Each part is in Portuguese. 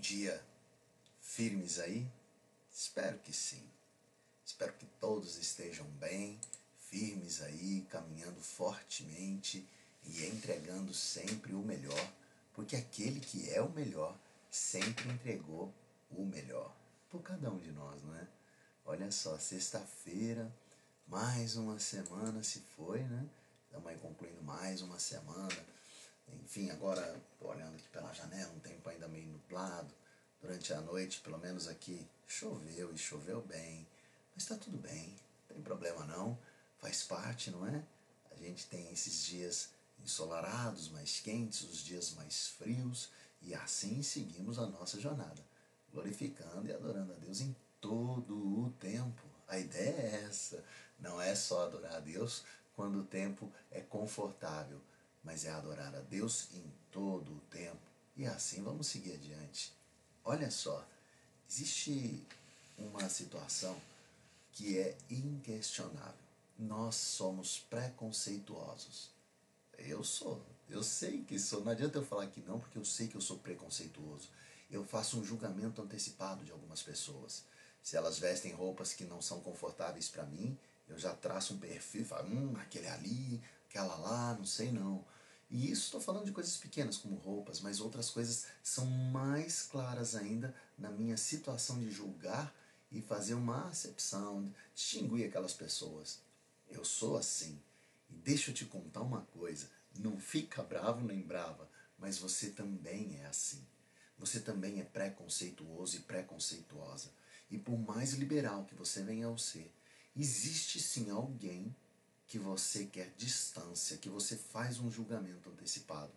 dia firmes aí? Espero que sim. Espero que todos estejam bem, firmes aí, caminhando fortemente e entregando sempre o melhor, porque aquele que é o melhor sempre entregou o melhor por cada um de nós, não é? Olha só, sexta-feira, mais uma semana se foi, né? Estamos aí concluindo mais uma semana. Enfim, agora estou olhando aqui pela janela, um tempo ainda meio nublado. Durante a noite, pelo menos aqui, choveu e choveu bem. Mas está tudo bem, não tem problema não. Faz parte, não é? A gente tem esses dias ensolarados, mais quentes, os dias mais frios, e assim seguimos a nossa jornada, glorificando e adorando a Deus em todo o tempo. A ideia é essa, não é só adorar a Deus quando o tempo é confortável, mas é adorar a Deus em todo o tempo. E assim vamos seguir adiante. Olha só, existe uma situação que é inquestionável. Nós somos preconceituosos. Eu sou, eu sei que sou. Não adianta eu falar que não, porque eu sei que eu sou preconceituoso. Eu faço um julgamento antecipado de algumas pessoas. Se elas vestem roupas que não são confortáveis para mim, eu já traço um perfil falo, hum, aquele ali, aquela lá, não sei não. E isso estou falando de coisas pequenas como roupas, mas outras coisas são mais claras ainda na minha situação de julgar e fazer uma acepção, distinguir aquelas pessoas. Eu sou assim. E deixa eu te contar uma coisa: não fica bravo nem brava, mas você também é assim. Você também é preconceituoso e preconceituosa. E por mais liberal que você venha ao ser, existe sim alguém que você quer distância, que você faz um julgamento antecipado.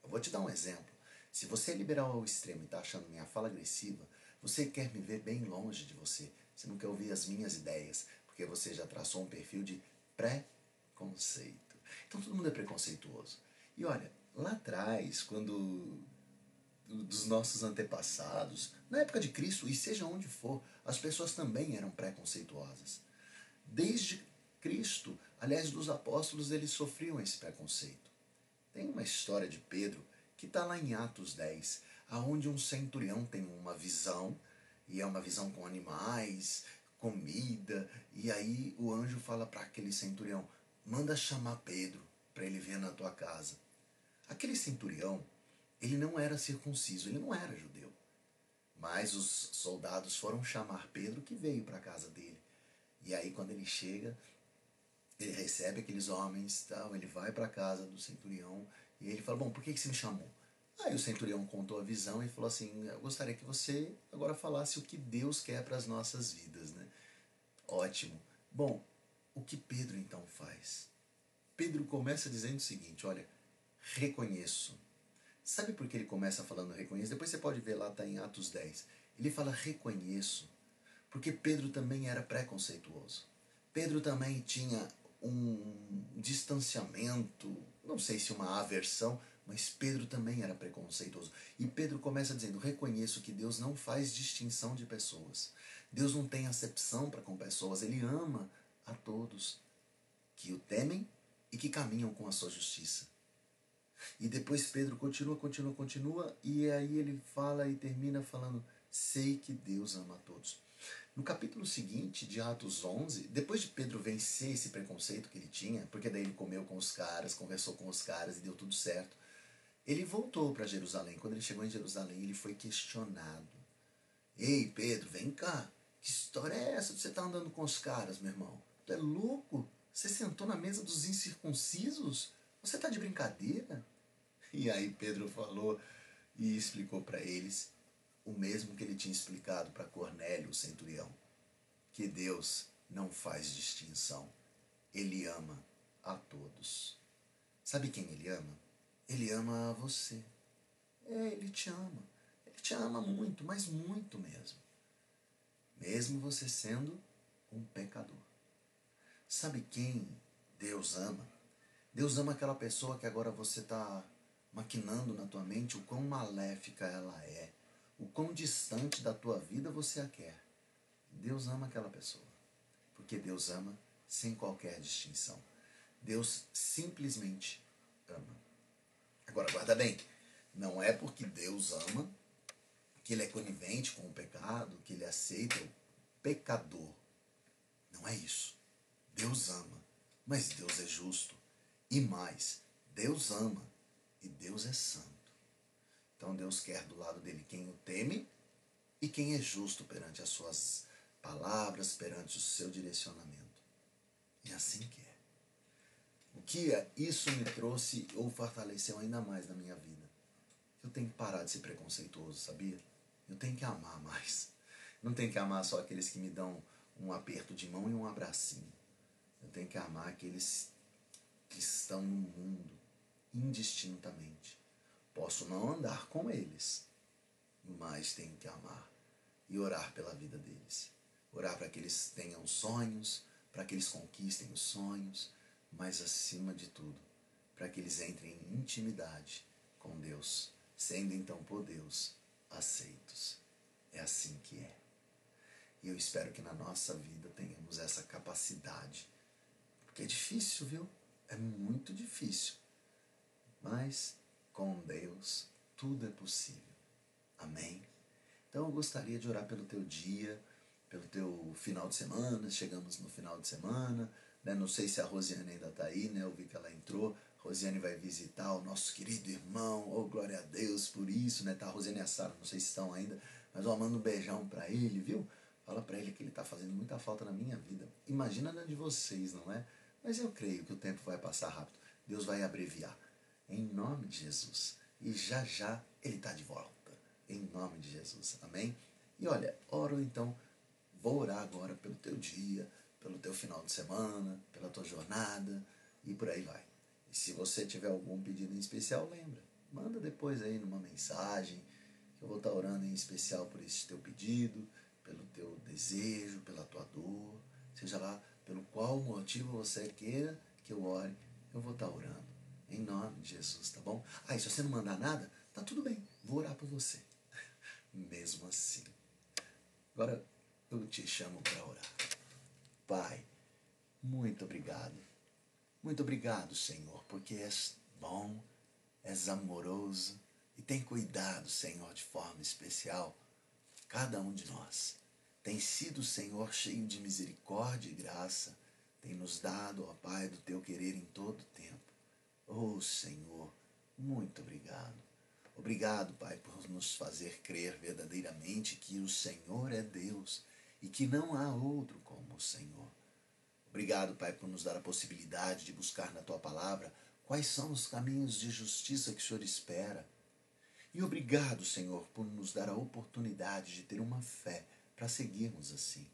Eu vou te dar um exemplo. Se você é liberal ao extremo e está achando minha fala agressiva, você quer me ver bem longe de você. Você não quer ouvir as minhas ideias, porque você já traçou um perfil de preconceito. Então todo mundo é preconceituoso. E olha, lá atrás, quando dos nossos antepassados, na época de Cristo e seja onde for, as pessoas também eram preconceituosas. Desde Cristo, aliás, dos apóstolos, eles sofriam esse preconceito. Tem uma história de Pedro que está lá em Atos 10, aonde um centurião tem uma visão, e é uma visão com animais, comida, e aí o anjo fala para aquele centurião: manda chamar Pedro para ele vir na tua casa. Aquele centurião, ele não era circunciso, ele não era judeu. Mas os soldados foram chamar Pedro que veio para a casa dele. E aí quando ele chega, ele recebe aqueles homens, tal, ele vai para casa do centurião e ele fala: "Bom, por que que você me chamou?" Aí o centurião contou a visão e falou assim: "Eu gostaria que você agora falasse o que Deus quer para as nossas vidas, né?" Ótimo. Bom, o que Pedro então faz? Pedro começa dizendo o seguinte: "Olha, reconheço Sabe por que ele começa falando reconheço? Depois você pode ver lá, está em Atos 10. Ele fala reconheço, porque Pedro também era preconceituoso. Pedro também tinha um distanciamento, não sei se uma aversão, mas Pedro também era preconceituoso. E Pedro começa dizendo: reconheço que Deus não faz distinção de pessoas. Deus não tem acepção para com pessoas, ele ama a todos que o temem e que caminham com a sua justiça. E depois Pedro continua, continua, continua, e aí ele fala e termina falando: Sei que Deus ama a todos. No capítulo seguinte, de Atos 11, depois de Pedro vencer esse preconceito que ele tinha, porque daí ele comeu com os caras, conversou com os caras e deu tudo certo, ele voltou para Jerusalém. Quando ele chegou em Jerusalém, ele foi questionado: Ei, Pedro, vem cá. Que história é essa de você estar tá andando com os caras, meu irmão? Tu é louco? Você sentou na mesa dos incircuncisos? Você está de brincadeira? E aí Pedro falou e explicou para eles o mesmo que ele tinha explicado para Cornélio, o centurião, que Deus não faz distinção. Ele ama a todos. Sabe quem ele ama? Ele ama a você. É, ele te ama. Ele te ama muito, mas muito mesmo. Mesmo você sendo um pecador. Sabe quem Deus ama? Deus ama aquela pessoa que agora você está maquinando na tua mente o quão maléfica ela é, o quão distante da tua vida você a quer. Deus ama aquela pessoa, porque Deus ama sem qualquer distinção. Deus simplesmente ama. Agora, guarda bem, não é porque Deus ama que ele é conivente com o pecado, que ele aceita o pecador. Não é isso. Deus ama, mas Deus é justo. E mais, Deus ama e Deus é santo. Então Deus quer do lado dele quem o teme e quem é justo perante as suas palavras, perante o seu direcionamento. E assim que é. O que é, isso me trouxe ou fortaleceu ainda mais na minha vida. Eu tenho que parar de ser preconceituoso, sabia? Eu tenho que amar mais. Não tenho que amar só aqueles que me dão um aperto de mão e um abracinho. Eu tenho que amar aqueles que estão no mundo indistintamente. Posso não andar com eles, mas tenho que amar e orar pela vida deles. Orar para que eles tenham sonhos, para que eles conquistem os sonhos, mas acima de tudo, para que eles entrem em intimidade com Deus, sendo então por Deus aceitos. É assim que é. E eu espero que na nossa vida tenhamos essa capacidade. Porque é difícil, viu? É muito difícil. Mas com Deus tudo é possível. Amém? Então eu gostaria de orar pelo teu dia, pelo teu final de semana. Chegamos no final de semana. Né? Não sei se a Rosiane ainda está aí, né? Eu vi que ela entrou. Rosiane vai visitar o nosso querido irmão. Oh, glória a Deus por isso, né? Tá a Rosiane e a Sara, não sei se estão ainda, mas eu mando um beijão para ele, viu? Fala para ele que ele está fazendo muita falta na minha vida. Imagina na de vocês, não é? Mas eu creio que o tempo vai passar rápido. Deus vai abreviar. Em nome de Jesus. E já já ele está de volta. Em nome de Jesus. Amém? E olha, oro então. Vou orar agora pelo teu dia, pelo teu final de semana, pela tua jornada e por aí vai. E se você tiver algum pedido em especial, lembra. Manda depois aí numa mensagem, que eu vou estar orando em especial por esse teu pedido, pelo teu desejo, pela tua dor, seja lá pelo qual motivo você queira que eu ore, eu vou estar orando. Em nome de Jesus, tá bom? Ah, e se você não mandar nada, tá tudo bem, vou orar por você. Mesmo assim. Agora eu te chamo para orar. Pai, muito obrigado. Muito obrigado, Senhor, porque és bom, és amoroso e tem cuidado, Senhor, de forma especial cada um de nós. Tem sido, Senhor, cheio de misericórdia e graça, tem nos dado, ó Pai, do teu querer em todo tempo. Oh, Senhor, muito obrigado. Obrigado, Pai, por nos fazer crer verdadeiramente que o Senhor é Deus e que não há outro como o Senhor. Obrigado, Pai, por nos dar a possibilidade de buscar na tua palavra quais são os caminhos de justiça que o Senhor espera. E obrigado, Senhor, por nos dar a oportunidade de ter uma fé para seguirmos assim.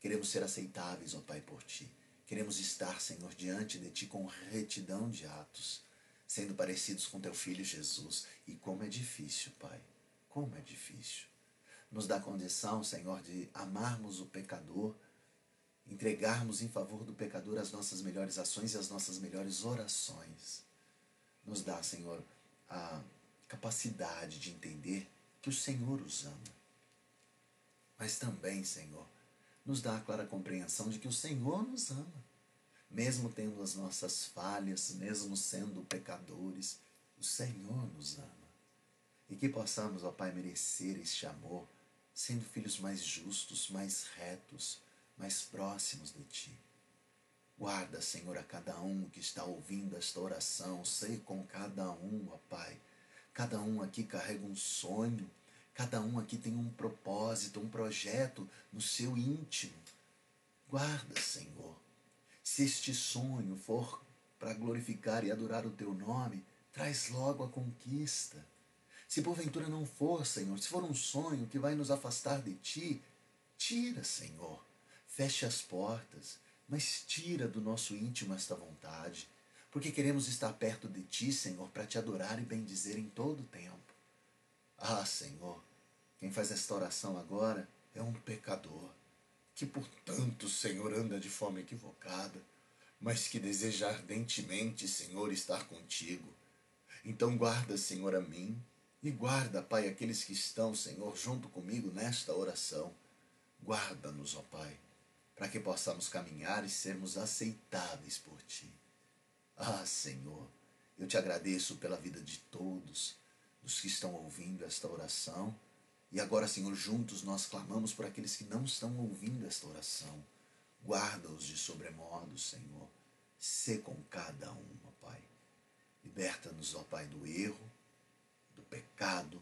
Queremos ser aceitáveis, ó Pai, por ti. Queremos estar, Senhor, diante de ti com retidão de atos, sendo parecidos com teu filho Jesus. E como é difícil, Pai, como é difícil. Nos dá condição, Senhor, de amarmos o pecador entregarmos em favor do pecador as nossas melhores ações e as nossas melhores orações. Nos dá, Senhor, a capacidade de entender que o Senhor os ama. Mas também, Senhor, nos dá a clara compreensão de que o Senhor nos ama. Mesmo tendo as nossas falhas, mesmo sendo pecadores, o Senhor nos ama. E que possamos, ó Pai, merecer este amor, sendo filhos mais justos, mais retos, mais próximos de Ti. Guarda, Senhor, a cada um que está ouvindo esta oração, sei com cada um, ó Pai. Cada um aqui carrega um sonho, cada um aqui tem um propósito, um projeto no seu íntimo. Guarda, Senhor. Se este sonho for para glorificar e adorar o Teu nome, traz logo a conquista. Se porventura não for, Senhor, se for um sonho que vai nos afastar de Ti, tira, Senhor Feche as portas, mas tira do nosso íntimo esta vontade, porque queremos estar perto de Ti, Senhor, para Te adorar e bendizer em todo o tempo. Ah, Senhor, quem faz esta oração agora é um pecador, que portanto, Senhor, anda de forma equivocada, mas que deseja ardentemente, Senhor, estar contigo. Então guarda, Senhor, a mim, e guarda, Pai, aqueles que estão, Senhor, junto comigo nesta oração. Guarda-nos, ó Pai para que possamos caminhar e sermos aceitáveis por Ti. Ah, Senhor, eu te agradeço pela vida de todos, dos que estão ouvindo esta oração, E agora, Senhor, juntos nós clamamos por aqueles que não estão ouvindo esta oração. Guarda-os de sobremodo, Senhor. Sê com cada uma, Pai. Liberta-nos, ó Pai, do erro, do pecado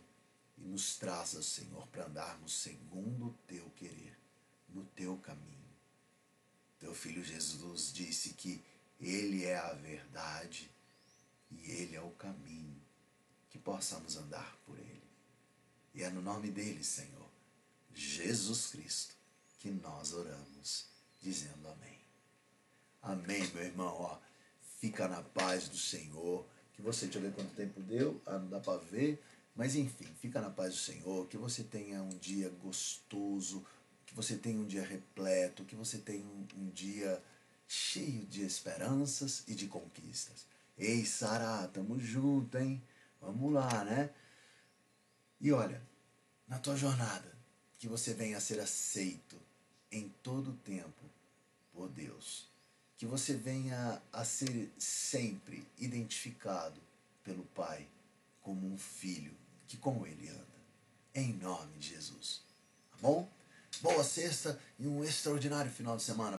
e nos traza, Senhor, para andarmos segundo o teu querer, no teu caminho. Teu filho Jesus disse que ele é a verdade e ele é o caminho, que possamos andar por ele. E é no nome dele, Senhor, Jesus Cristo, que nós oramos, dizendo amém. Amém, meu irmão. Ó, fica na paz do Senhor. Que você, deixa eu ver quanto tempo deu. Ah, não dá para ver. Mas enfim, fica na paz do Senhor. Que você tenha um dia gostoso. Que você tenha um dia repleto. Que você tenha um, um dia cheio de esperanças e de conquistas. Ei, Sara, tamo junto, hein? Vamos lá, né? E olha, na tua jornada, que você venha a ser aceito em todo o tempo por Deus. Que você venha a ser sempre identificado pelo Pai como um filho que com ele anda. Em nome de Jesus. Tá bom? Boa sexta e um extraordinário final de semana.